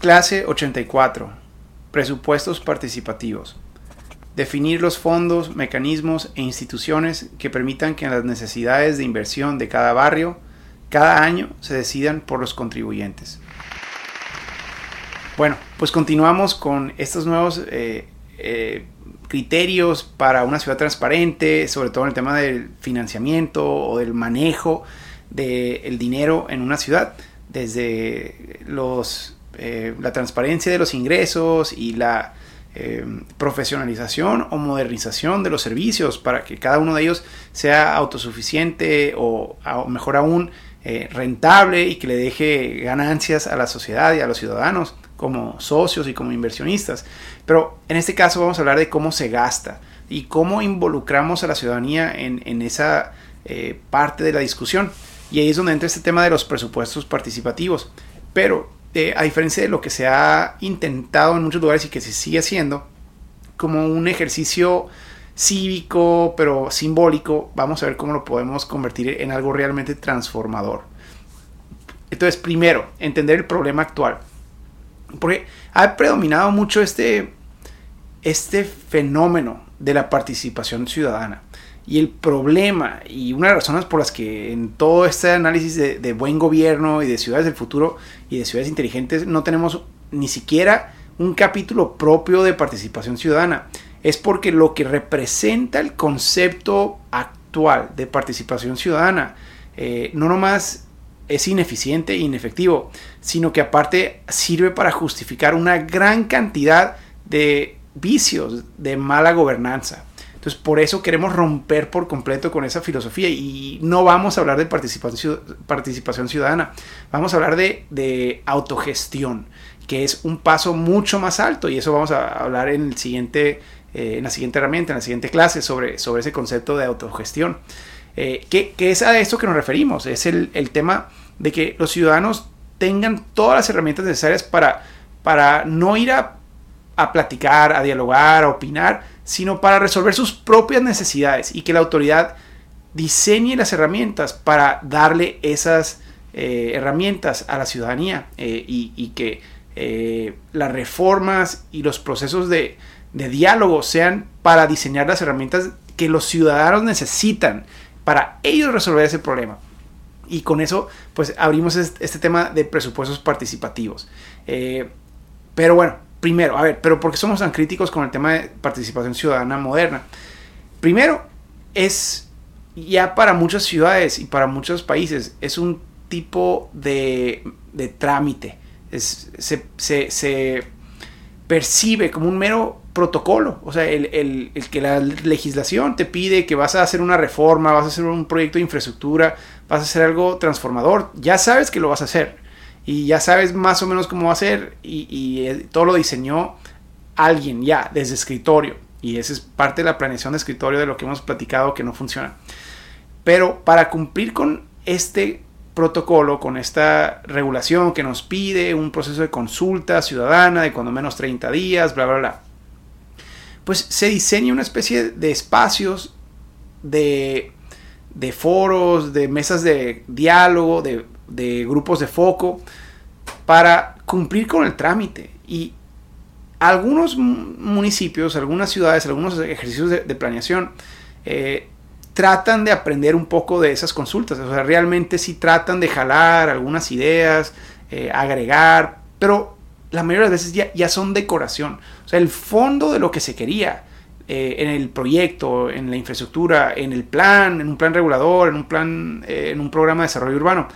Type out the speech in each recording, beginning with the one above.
Clase 84. Presupuestos participativos. Definir los fondos, mecanismos e instituciones que permitan que las necesidades de inversión de cada barrio cada año se decidan por los contribuyentes. Bueno, pues continuamos con estos nuevos eh, eh, criterios para una ciudad transparente, sobre todo en el tema del financiamiento o del manejo del dinero en una ciudad, desde los, eh, la transparencia de los ingresos y la profesionalización o modernización de los servicios para que cada uno de ellos sea autosuficiente o, mejor aún rentable y que le deje ganancias a la sociedad y a los ciudadanos como socios y como inversionistas. Pero en este caso vamos a hablar de cómo se gasta y cómo involucramos a la ciudadanía en, esa eh, parte de la discusión. Y ahí es donde entra este tema de los presupuestos participativos. Pero eh, a diferencia de lo que se ha intentado en muchos lugares y que se sigue haciendo, como un ejercicio cívico pero simbólico, vamos a ver cómo lo podemos convertir en algo realmente transformador. Entonces, primero, entender el problema actual. Porque ha predominado mucho este, este fenómeno de la participación ciudadana. Y el problema, y una de las razones por las que en todo este análisis de, buen gobierno y de ciudades del futuro y de ciudades inteligentes no tenemos ni siquiera un capítulo propio de participación ciudadana, es porque lo que representa el concepto actual de participación ciudadana, eh, no nomás es ineficiente e inefectivo, sino que aparte sirve para justificar una gran cantidad de vicios de mala gobernanza. Entonces, por eso queremos romper por completo con esa filosofía y no vamos a hablar de participación, ciudadana, vamos a hablar de, autogestión, que es un paso mucho más alto y eso vamos a hablar en, el siguiente, eh, en la siguiente herramienta, en la siguiente clase sobre, sobre ese concepto de autogestión. Eh, que, es a esto que nos referimos, es el, el tema de que los ciudadanos tengan todas las herramientas necesarias para, para no ir a, platicar, a dialogar, a opinar, sino para resolver sus propias necesidades y que la autoridad diseñe las herramientas para darle esas eh, herramientas a la ciudadanía eh, y, que eh, las reformas y los procesos de, diálogo sean para diseñar las herramientas que los ciudadanos necesitan para ellos resolver ese problema y con eso pues abrimos este, tema de presupuestos participativos. Pero bueno, primero, a ver, pero ¿por qué somos tan críticos con el tema de participación ciudadana moderna? Primero, es ya para muchas ciudades y para muchos países, es un tipo de, de trámite. Se, se, se percibe como un mero protocolo. O sea, el, que la legislación te pide que vas a hacer una reforma, vas a hacer un proyecto de infraestructura, vas a hacer algo transformador, ya sabes que lo vas a hacer. Y ya sabes más o menos cómo va a ser y, eh, todo lo diseñó alguien ya desde escritorio. Y esa es parte de la planeación de escritorio de lo que hemos platicado que no funciona. Pero para cumplir con este protocolo, con esta regulación que nos pide un proceso de consulta ciudadana de cuando menos 30 días, bla, bla, bla pues se diseña una especie de espacios, de, foros, de mesas de diálogo, de, grupos de foco, para cumplir con el trámite. Y algunos municipios, algunas ciudades, algunos ejercicios de, planeación, eh, tratan de aprender un poco de esas consultas. O sea, realmente sí tratan de jalar algunas ideas, eh, agregar, pero la mayoría de las veces ya, ya son decoración. O sea, el fondo de lo que se quería eh, en el proyecto, en la infraestructura, en el plan, en un plan regulador, en un plan, en un programa de desarrollo urbano,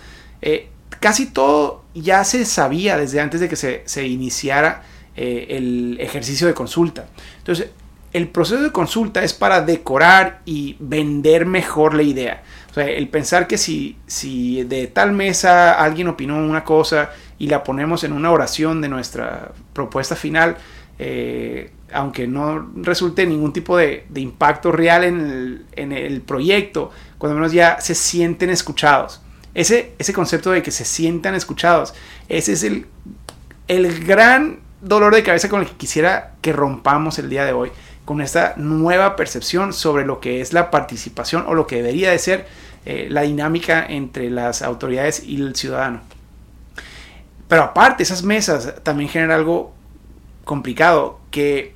casi todo ya se sabía desde antes de que se, iniciara el ejercicio de consulta. Entonces, el proceso de consulta es para decorar y vender mejor la idea. O sea, el pensar que si, si de tal mesa alguien opinó una cosa y la ponemos en una oración de nuestra propuesta final, eh, aunque no resulte ningún tipo de, impacto real en el, proyecto, cuando menos ya se sienten escuchados. Ese, ese concepto de que se sientan escuchados, ese es el, el gran dolor de cabeza con el que quisiera que rompamos el día de hoy con esta nueva percepción sobre lo que es la participación o lo que debería de ser eh, la dinámica entre las autoridades y el ciudadano. Pero aparte, esas mesas también generan algo complicado, que,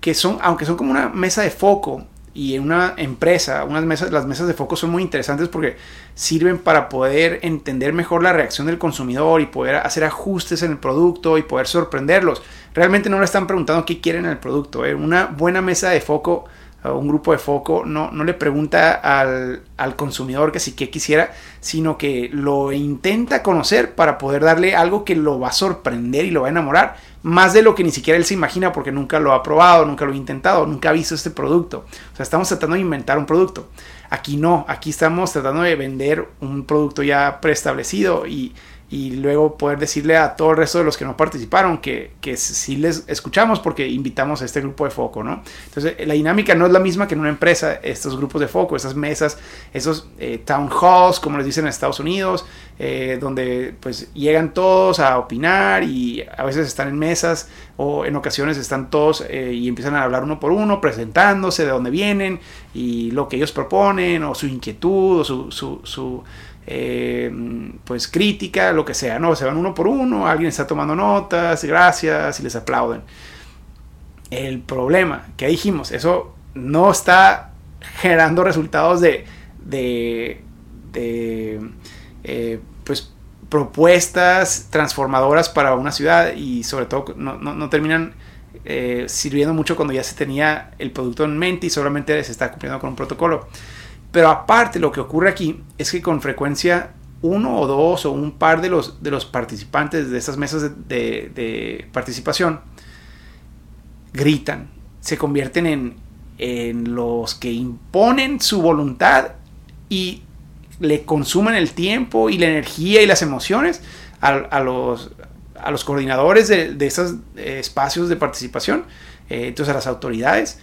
que son, aunque son como una mesa de foco, y en una empresa, unas mesas, las mesas de foco son muy interesantes porque sirven para poder entender mejor la reacción del consumidor y poder hacer ajustes en el producto y poder sorprenderlos. Realmente no le están preguntando qué quieren en el producto. ¿eh? Una buena mesa de foco un grupo de foco no, no le pregunta al, al, consumidor que si qué quisiera, sino que lo intenta conocer para poder darle algo que lo va a sorprender y lo va a enamorar, más de lo que ni siquiera él se imagina porque nunca lo ha probado, nunca lo ha intentado, nunca ha visto este producto. O sea, estamos tratando de inventar un producto. Aquí no, aquí estamos tratando de vender un producto ya preestablecido y, y luego poder decirle a todo el resto de los que no participaron que, que sí les escuchamos porque invitamos a este grupo de foco, ¿no? Entonces, la dinámica no es la misma que en una empresa, estos grupos de foco, estas mesas, esos eh, town halls, como les dicen en Estados Unidos, eh, donde pues llegan todos a opinar y a veces están en mesas o en ocasiones están todos eh, y empiezan a hablar uno por uno, presentándose de dónde vienen y lo que ellos proponen o su inquietud o su, su eh, pues crítica, lo que sea, ¿no? Se van uno por uno, alguien está tomando notas, gracias y les aplauden. El problema que dijimos, eso no está generando resultados de, de, eh, pues propuestas transformadoras para una ciudad y sobre todo no, terminan eh, sirviendo mucho cuando ya se tenía el producto en mente y solamente se está cumpliendo con un protocolo. Pero aparte lo que ocurre aquí es que con frecuencia uno o dos o un par de los, de los participantes de estas mesas de, participación gritan, se convierten en, en los que imponen su voluntad y le consumen el tiempo y la energía y las emociones a, los, a los, coordinadores de, de esos eh, espacios de participación, eh, entonces a las autoridades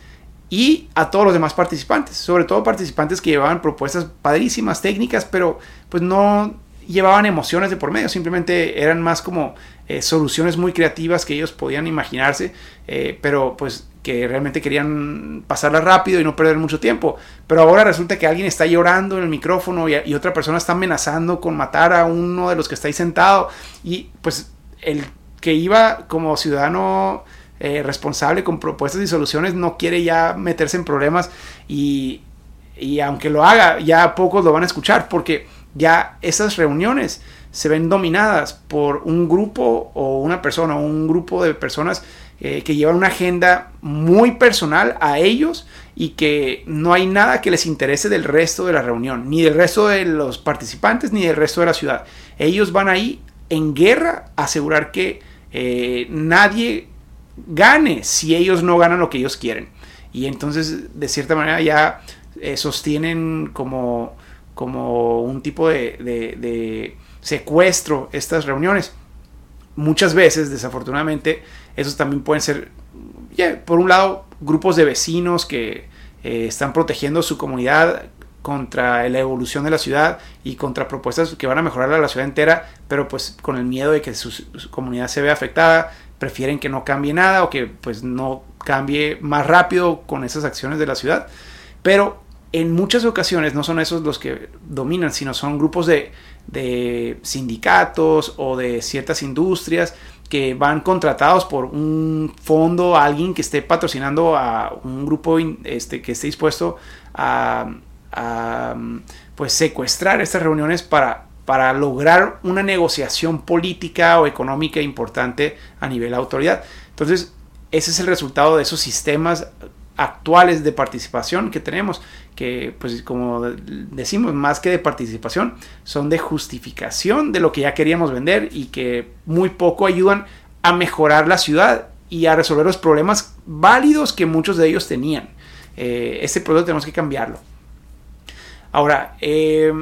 y a todos los demás participantes, sobre todo participantes que llevaban propuestas padrísimas, técnicas, pero pues no llevaban emociones de por medio, simplemente eran más como eh, soluciones muy creativas que ellos podían imaginarse, eh, pero pues que realmente querían pasarla rápido y no perder mucho tiempo. Pero ahora resulta que alguien está llorando en el micrófono y, y otra persona está amenazando con matar a uno de los que está ahí sentado y pues el que iba como ciudadano eh, responsable con propuestas y soluciones no quiere ya meterse en problemas y, y aunque lo haga, ya pocos lo van a escuchar porque ya esas reuniones se ven dominadas por un grupo o una persona o un grupo de personas eh, que llevan una agenda muy personal a ellos y que no hay nada que les interese del resto de la reunión, ni del resto de los participantes, ni del resto de la ciudad. Ellos van ahí en guerra a asegurar que eh, nadie gane si ellos no ganan lo que ellos quieren. Y entonces, de cierta manera, ya eh, sostienen como, como un tipo de, secuestro estas reuniones. Muchas veces, desafortunadamente, esos también pueden ser, por un lado, grupos de vecinos que eh, están protegiendo su comunidad contra la evolución de la ciudad y contra propuestas que van a mejorar a la ciudad entera, pero pues con el miedo de que su comunidad se vea afectada, prefieren que no cambie nada o que pues no cambie más rápido con esas acciones de la ciudad. Pero en muchas ocasiones no son esos los que dominan, sino son grupos de, sindicatos o de ciertas industrias que van contratados por un fondo, alguien que esté patrocinando a un grupo este, que esté dispuesto a, a pues secuestrar estas reuniones para para lograr una negociación política o económica importante a nivel de autoridad. Entonces, ese es el resultado de esos sistemas actuales de participación que tenemos, que pues como decimos, más que de participación, son de justificación de lo que ya queríamos vender y que muy poco ayudan a mejorar la ciudad y a resolver los problemas válidos que muchos de ellos tenían. Eh, este producto tenemos que cambiarlo. Ahora, eh,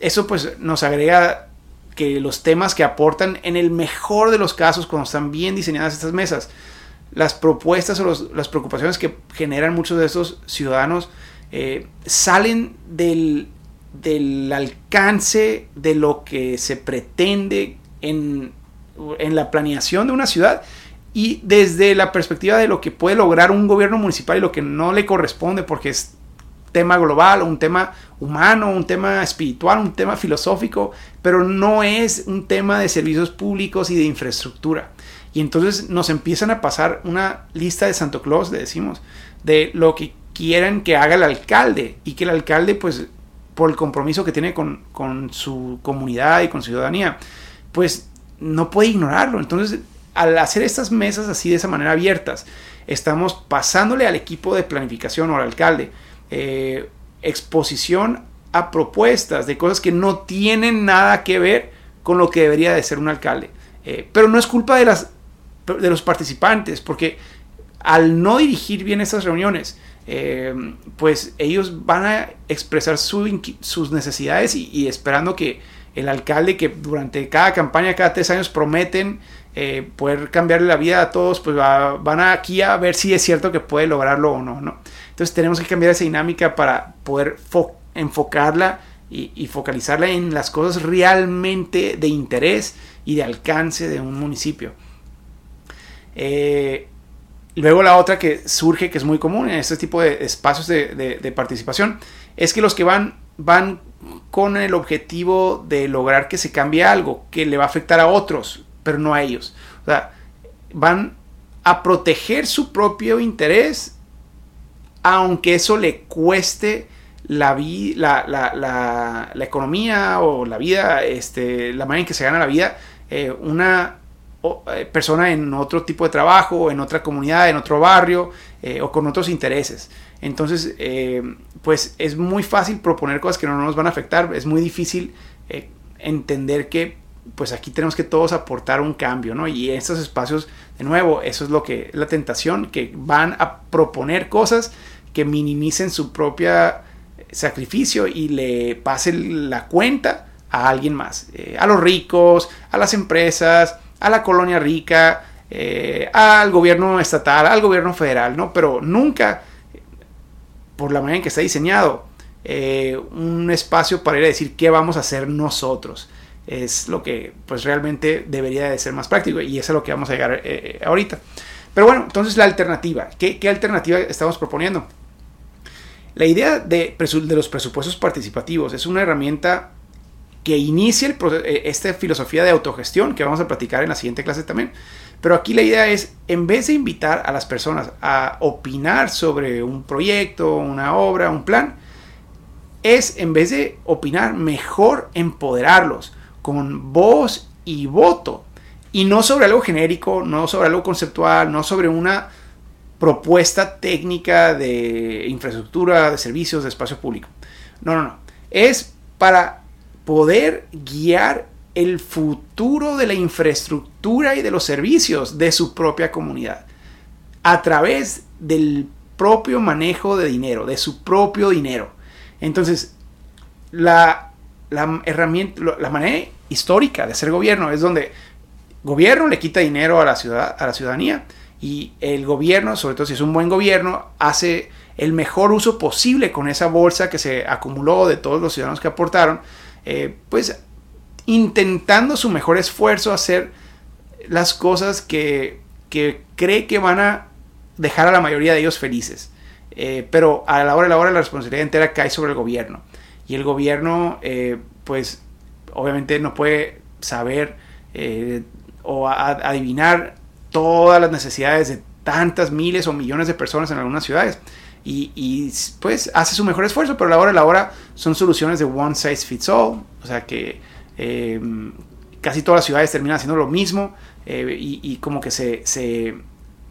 eso pues nos agrega que los temas que aportan en el mejor de los casos cuando están bien diseñadas estas mesas, las propuestas o las preocupaciones que generan muchos de estos ciudadanos eh, salen del, del, alcance de lo que se pretende en, en la planeación de una ciudad y desde la perspectiva de lo que puede lograr un gobierno municipal y lo que no le corresponde porque es tema global, un tema humano, un tema espiritual, un tema filosófico, pero no es un tema de servicios públicos y de infraestructura. Y entonces nos empiezan a pasar una lista de Santo Claus, le decimos, de lo que quieren que haga el alcalde y que el alcalde, pues, por el compromiso que tiene con, con su comunidad y con su ciudadanía, pues no puede ignorarlo. Entonces, al hacer estas mesas así de esa manera abiertas, estamos pasándole al equipo de planificación o al alcalde eh, exposición a propuestas de cosas que no tienen nada que ver con lo que debería de ser un alcalde. Eh, pero no es culpa de, las, de los participantes, porque al no dirigir bien esas reuniones, eh, pues ellos van a expresar sus necesidades y, esperando que el alcalde que durante cada campaña, cada tres años prometen eh, poder cambiarle la vida a todos, pues van aquí a ver si es cierto que puede lograrlo o no, ¿no? Entonces tenemos que cambiar esa dinámica para poder enfocarla y, focalizarla en las cosas realmente de interés y de alcance de un municipio. Eh, luego la otra que surge, que es muy común en este tipo de espacios de, participación, es que los que van, van con el objetivo de lograr que se cambie algo que le va a afectar a otros, pero no a ellos. O sea, van a proteger su propio interés, aunque eso le cueste la, la, la, economía o la vida, este, la manera en que se gana la vida, eh, una eh, persona en otro tipo de trabajo, en otra comunidad, en otro barrio eh, o con otros intereses. Entonces, pues es muy fácil proponer cosas que no nos van a afectar, es muy difícil entender que pues aquí tenemos que todos aportar un cambio, ¿no? Y estos espacios, de nuevo, eso es lo que la tentación, que van a proponer cosas que minimicen su propia sacrificio y le pasen la cuenta a alguien más, eh, a los ricos, a las empresas, a la colonia rica, eh, al gobierno estatal, al gobierno federal, ¿no? Pero nunca, por la manera en que está diseñado, eh, un espacio para ir a decir qué vamos a hacer nosotros es lo que pues realmente debería de ser más práctico y eso es lo que vamos a llegar ahorita. Pero bueno, entonces la alternativa, ¿qué, alternativa estamos proponiendo? La idea de, los presupuestos participativos es una herramienta que inicia eh, esta filosofía de autogestión que vamos a platicar en la siguiente clase también. Pero aquí la idea es, en vez de invitar a las personas a opinar sobre un proyecto, una obra, un plan, es en vez de opinar, mejor empoderarlos con voz y voto. Y no sobre algo genérico, no sobre algo conceptual, no sobre una propuesta técnica de infraestructura, de servicios, de espacio público. No, no, no. Es para poder guiar el futuro de la infraestructura y de los servicios de su propia comunidad a través del propio manejo de dinero, de su propio dinero. Entonces, la, herramienta, la manera histórica de ser gobierno, es donde gobierno le quita dinero a la, ciudad, a la ciudadanía y el gobierno, sobre todo si es un buen gobierno, hace el mejor uso posible con esa bolsa que se acumuló de todos los ciudadanos que aportaron, eh, pues intentando su mejor esfuerzo hacer las cosas que, que, cree que van a dejar a la mayoría de ellos felices. Eh, pero a la hora de la hora la responsabilidad entera cae sobre el gobierno. Y el gobierno, eh, pues obviamente no puede saber o adivinar todas las necesidades de tantas miles o millones de personas en algunas ciudades. Y, pues hace su mejor esfuerzo, pero a la hora de la hora son soluciones de one size fits all, o sea que eh, casi todas las ciudades terminan haciendo lo mismo eh, y, como que se, se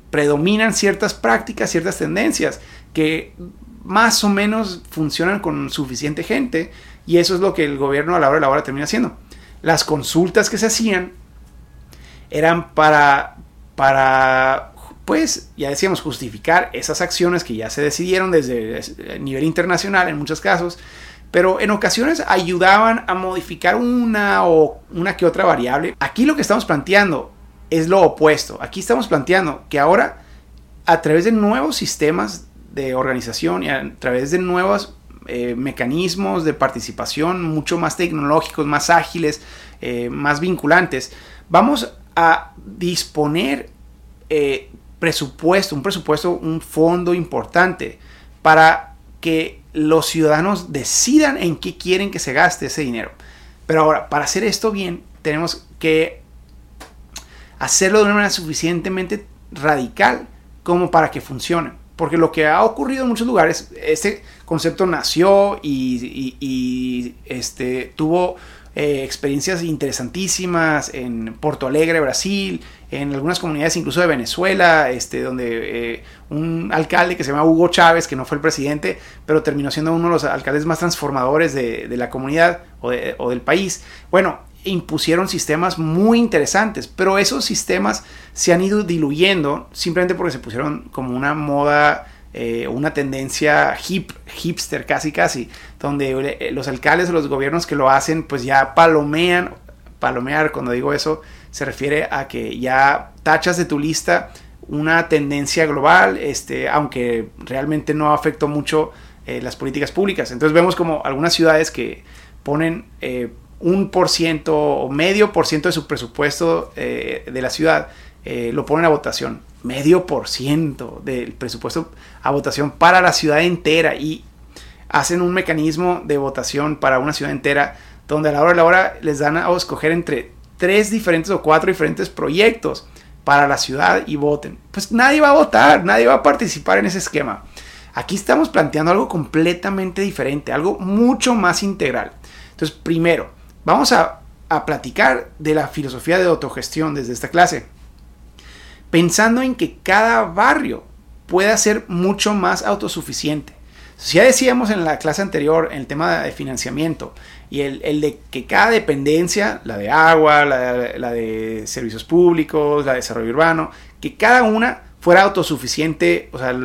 predominan ciertas prácticas, ciertas tendencias que más o menos funcionan con suficiente gente y eso es lo que el gobierno a la hora de la hora termina haciendo. Las consultas que se hacían eran para, para, pues, ya decíamos, justificar esas acciones que ya se decidieron desde el nivel internacional en muchos casos, pero en ocasiones ayudaban a modificar una o una que otra variable. Aquí lo que estamos planteando es lo opuesto. Aquí estamos planteando que ahora, a través de nuevos sistemas de organización y a través de nuevos eh, mecanismos de participación mucho más tecnológicos, más ágiles, eh, más vinculantes, vamos a disponer eh, presupuesto, un presupuesto, un fondo importante para que los ciudadanos decidan en qué quieren que se gaste ese dinero. Pero ahora, para hacer esto bien, tenemos que hacerlo de una manera suficientemente radical como para que funcione. Porque lo que ha ocurrido en muchos lugares, este concepto nació y, este, tuvo eh, experiencias interesantísimas en Porto Alegre, Brasil, en algunas comunidades incluso de Venezuela, este, donde eh, un alcalde que se llama Hugo Chávez, que no fue el presidente, pero terminó siendo uno de los alcaldes más transformadores de, la comunidad o, o del país. Bueno, impusieron sistemas muy interesantes, pero esos sistemas se han ido diluyendo simplemente porque se pusieron como una moda, eh, una tendencia hip, hipster casi casi, donde eh, los alcaldes o los gobiernos que lo hacen pues ya palomean, palomear cuando digo eso se refiere a que ya tachas de tu lista una tendencia global, este, aunque realmente no afectó mucho eh, las políticas públicas. Entonces vemos como algunas ciudades que ponen un por ciento o medio por ciento de su presupuesto de la ciudad lo ponen a votación. Medio por ciento del presupuesto a votación para la ciudad entera y hacen un mecanismo de votación para una ciudad entera donde a la hora de la hora les dan a escoger entre tres diferentes o cuatro diferentes proyectos para la ciudad y voten. Pues nadie va a votar, nadie va a participar en ese esquema. Aquí estamos planteando algo completamente diferente, algo mucho más integral. Entonces, primero, Vamos a, platicar de la filosofía de autogestión desde esta clase, pensando en que cada barrio pueda ser mucho más autosuficiente. Ya decíamos en la clase anterior el tema de financiamiento y el, de que cada dependencia, la de agua, la de, la de, servicios públicos, la de desarrollo urbano, que cada una fuera autosuficiente, o sea,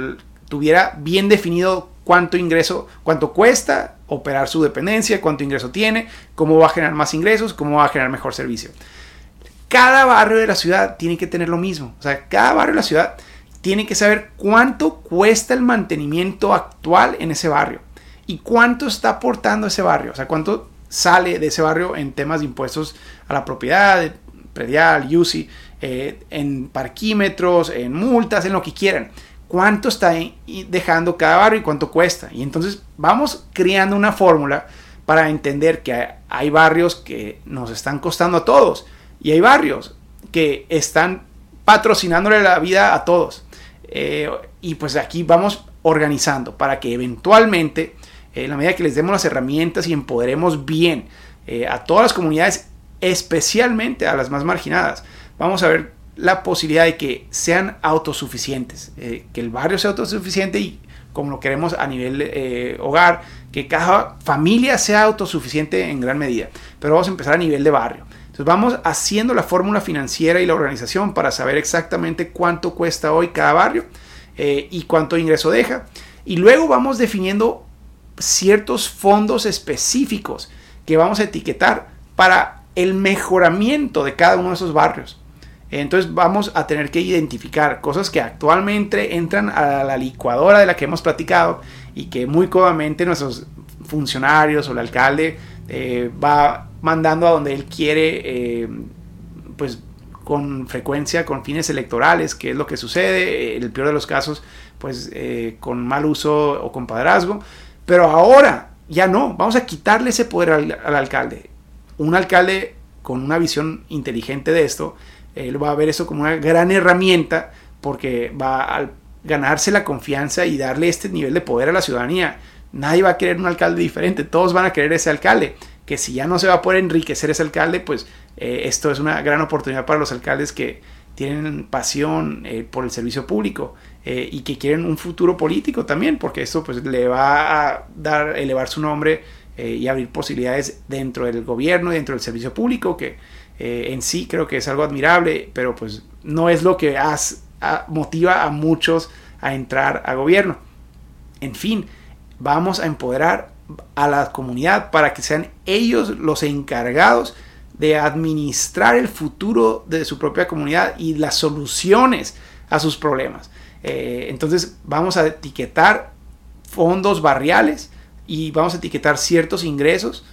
tuviera bien definido cuánto ingreso, cuánto cuesta operar su dependencia, cuánto ingreso tiene, cómo va a generar más ingresos, cómo va a generar mejor servicio. Cada barrio de la ciudad tiene que tener lo mismo. O sea, cada barrio de la ciudad tiene que saber cuánto cuesta el mantenimiento actual en ese barrio y cuánto está aportando ese barrio. O sea, cuánto sale de ese barrio en temas de impuestos a la propiedad, predial, UCI, eh, en parquímetros, en multas, en lo que quieran cuánto está dejando cada barrio y cuánto cuesta. Y entonces vamos creando una fórmula para entender que hay barrios que nos están costando a todos y hay barrios que están patrocinándole la vida a todos. Eh, y pues aquí vamos organizando para que eventualmente, en la medida que les demos las herramientas y empoderemos bien eh, a todas las comunidades, especialmente a las más marginadas, vamos a ver la posibilidad de que sean autosuficientes, eh, que el barrio sea autosuficiente y como lo queremos a nivel eh, hogar, que cada familia sea autosuficiente en gran medida. Pero vamos a empezar a nivel de barrio. Entonces vamos haciendo la fórmula financiera y la organización para saber exactamente cuánto cuesta hoy cada barrio eh, y cuánto ingreso deja. Y luego vamos definiendo ciertos fondos específicos que vamos a etiquetar para el mejoramiento de cada uno de esos barrios. Entonces vamos a tener que identificar cosas que actualmente entran a la licuadora de la que hemos platicado y que muy cómodamente nuestros funcionarios o el alcalde eh, va mandando a donde él quiere, eh, pues con frecuencia, con fines electorales, que es lo que sucede, en el peor de los casos, pues eh, con mal uso o con padrazgo. Pero ahora ya no, vamos a quitarle ese poder al alcalde. Un alcalde con una visión inteligente de esto él va a ver eso como una gran herramienta porque va a ganarse la confianza y darle este nivel de poder a la ciudadanía. Nadie va a querer un alcalde diferente, todos van a querer ese alcalde. Que si ya no se va a poder enriquecer ese alcalde, pues eh, esto es una gran oportunidad para los alcaldes que tienen pasión eh, por el servicio público eh, y que quieren un futuro político también, porque esto pues le va a dar, elevar su nombre y abrir posibilidades dentro del gobierno dentro del servicio público que en sí creo que es algo admirable, pero pues no es lo que motiva a muchos a entrar a gobierno. En fin, vamos a empoderar a la comunidad para que sean ellos los encargados de administrar el futuro de su propia comunidad y las soluciones a sus problemas. Eh, entonces vamos a etiquetar fondos barriales y vamos a etiquetar ciertos ingresos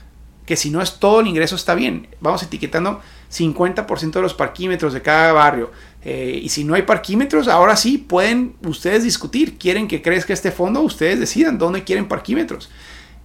que si no es todo el ingreso está bien. Vamos etiquetando 50% de los parquímetros de cada barrio. Eh, y si no hay parquímetros, ahora sí pueden ustedes discutir. ¿Quieren que crezca este fondo? Ustedes decidan dónde quieren parquímetros.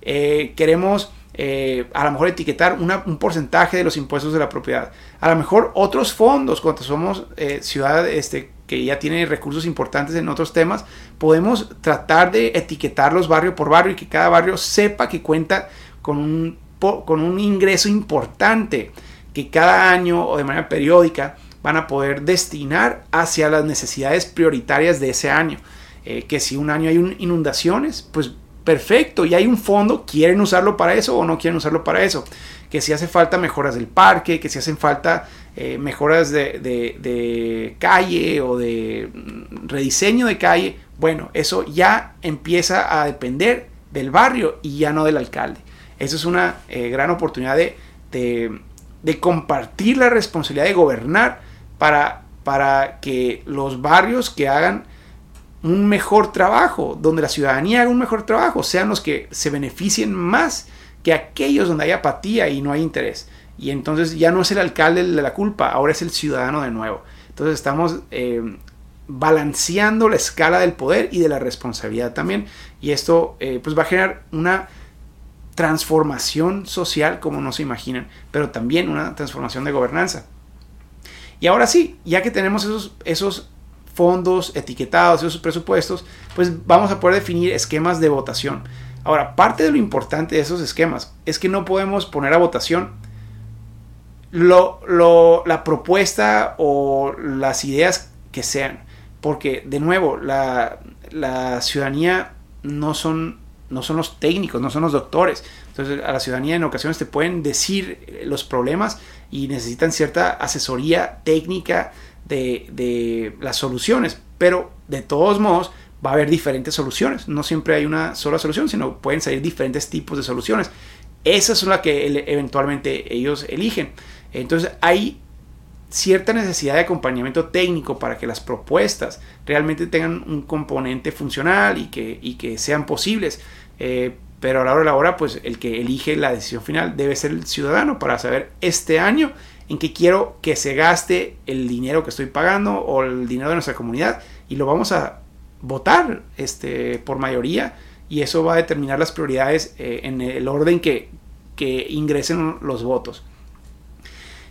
Eh, queremos eh, a lo mejor etiquetar un porcentaje de los impuestos de la propiedad. A lo mejor otros fondos, cuando somos ciudad este, que ya tiene recursos importantes en otros temas, podemos tratar de etiquetarlos barrio por barrio y que cada barrio sepa que cuenta con un, con un ingreso importante que cada año o de manera periódica van a poder destinar hacia las necesidades prioritarias de ese año. Eh, que si un año hay inundaciones, pues perfecto, y hay un fondo, ¿quieren usarlo para eso o no quieren usarlo para eso? Que si hace falta mejoras del parque, que si hacen falta eh, mejoras de, de, calle o de mm, rediseño de calle, bueno, eso ya empieza a depender del barrio y ya no del alcalde. Eso es una eh, gran oportunidad de, de compartir la responsabilidad de gobernar para, para que los barrios que hagan un mejor trabajo, donde la ciudadanía haga un mejor trabajo, sean los que se beneficien más que aquellos donde hay apatía y no hay interés. Y entonces ya no es el alcalde de la culpa, ahora es el ciudadano de nuevo. Entonces estamos eh, balanceando la escala del poder y de la responsabilidad también. Y esto eh, pues va a generar una transformación social como no se imaginan, pero también una transformación de gobernanza. Y ahora sí, ya que tenemos esos, esos fondos etiquetados, esos presupuestos, pues vamos a poder definir esquemas de votación. Ahora, parte de lo importante de esos esquemas es que no podemos poner a votación lo, la propuesta o las ideas que sean. Porque, de nuevo, la, la ciudadanía no son, no son los técnicos, no son los doctores. Entonces, a la ciudadanía en ocasiones te pueden decir los problemas y necesitan cierta asesoría técnica de, las soluciones, pero de todos modos va a haber diferentes soluciones. No siempre hay una sola solución, sino pueden salir diferentes tipos de soluciones. Esa es la que eventualmente ellos eligen. Entonces hay cierta necesidad de acompañamiento técnico para que las propuestas realmente tengan un componente funcional y que, y que sean posibles. Eh, pero a la hora de la hora, pues el que elige la decisión final debe ser el ciudadano para saber este año en qué quiero que se gaste el dinero que estoy pagando o el dinero de nuestra comunidad y lo vamos a votar este, por mayoría y eso va a determinar las prioridades eh, en el orden que, que, ingresen los votos.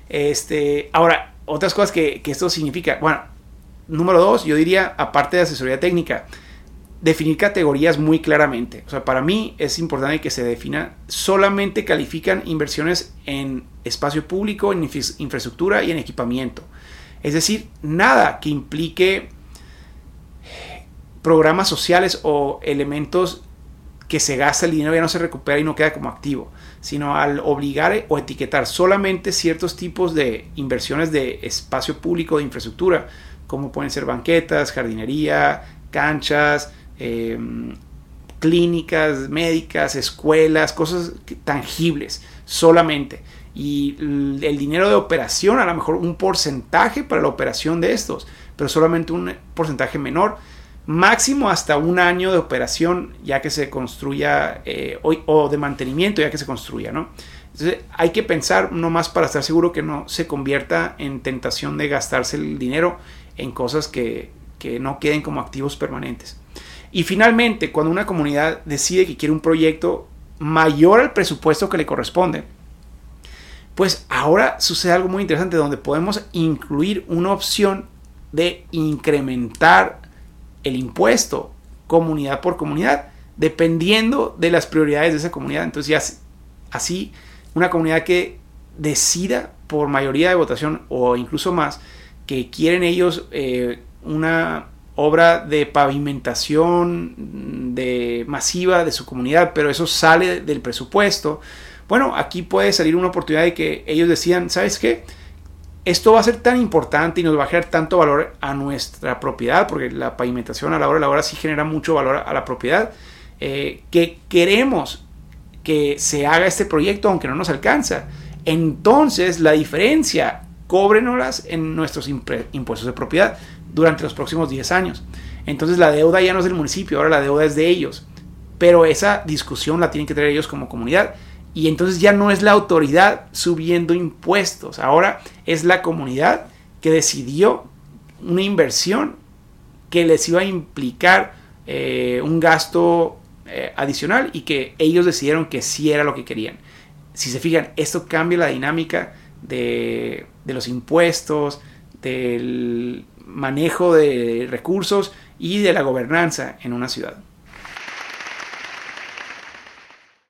Este, ahora, otras cosas que, que esto significa, bueno, número dos, yo diría, aparte de asesoría técnica, definir categorías muy claramente. O sea, para mí es importante que se defina, solamente califican inversiones en espacio público, en infraestructura y en equipamiento. Es decir, nada que implique programas sociales o elementos que se gasta el dinero ya no se recupera y no queda como activo, sino al obligar o etiquetar solamente ciertos tipos de inversiones de espacio público, de infraestructura, como pueden ser banquetas, jardinería, canchas, Em, clínicas médicas, escuelas, cosas tangibles solamente. Y el dinero de operación, a lo mejor un porcentaje para la operación de estos, pero solamente un porcentaje menor. Máximo hasta un año de operación ya que se construya eh, o, de mantenimiento ya que se construya, ¿no? Entonces hay que pensar nomás para estar seguro que no se convierta en tentación de gastarse el dinero en cosas que, que no queden como activos permanentes. Y finalmente, cuando una comunidad decide que quiere un proyecto mayor al presupuesto que le corresponde, pues ahora sucede algo muy interesante donde podemos incluir una opción de incrementar el impuesto comunidad por comunidad, dependiendo de las prioridades de esa comunidad. Entonces así una comunidad que decida por mayoría de votación o incluso más que quieren ellos eh, una obra de pavimentación de masiva de su comunidad, pero eso sale del presupuesto. Bueno, aquí puede salir una oportunidad de que ellos decían, ¿sabes qué? Esto va a ser tan importante y nos va a generar tanto valor a nuestra propiedad, porque la pavimentación a la hora de la hora sí genera mucho valor a la propiedad, eh, que queremos que se haga este proyecto aunque no nos alcanza. Entonces la diferencia, cóbrenoslas en nuestros impuestos de propiedad durante los próximos 10 años. Entonces la deuda ya no es del municipio, ahora la deuda es de ellos. Pero esa discusión la tienen que tener ellos como comunidad Y entonces ya no es la autoridad subiendo impuestos, ahora es la comunidad que decidió una inversión que les iba a implicar eh, un gasto eh, adicional y que ellos decidieron que sí era lo que querían. Si se fijan, esto cambia la dinámica de, de los impuestos, del manejo de recursos y de la gobernanza en una ciudad.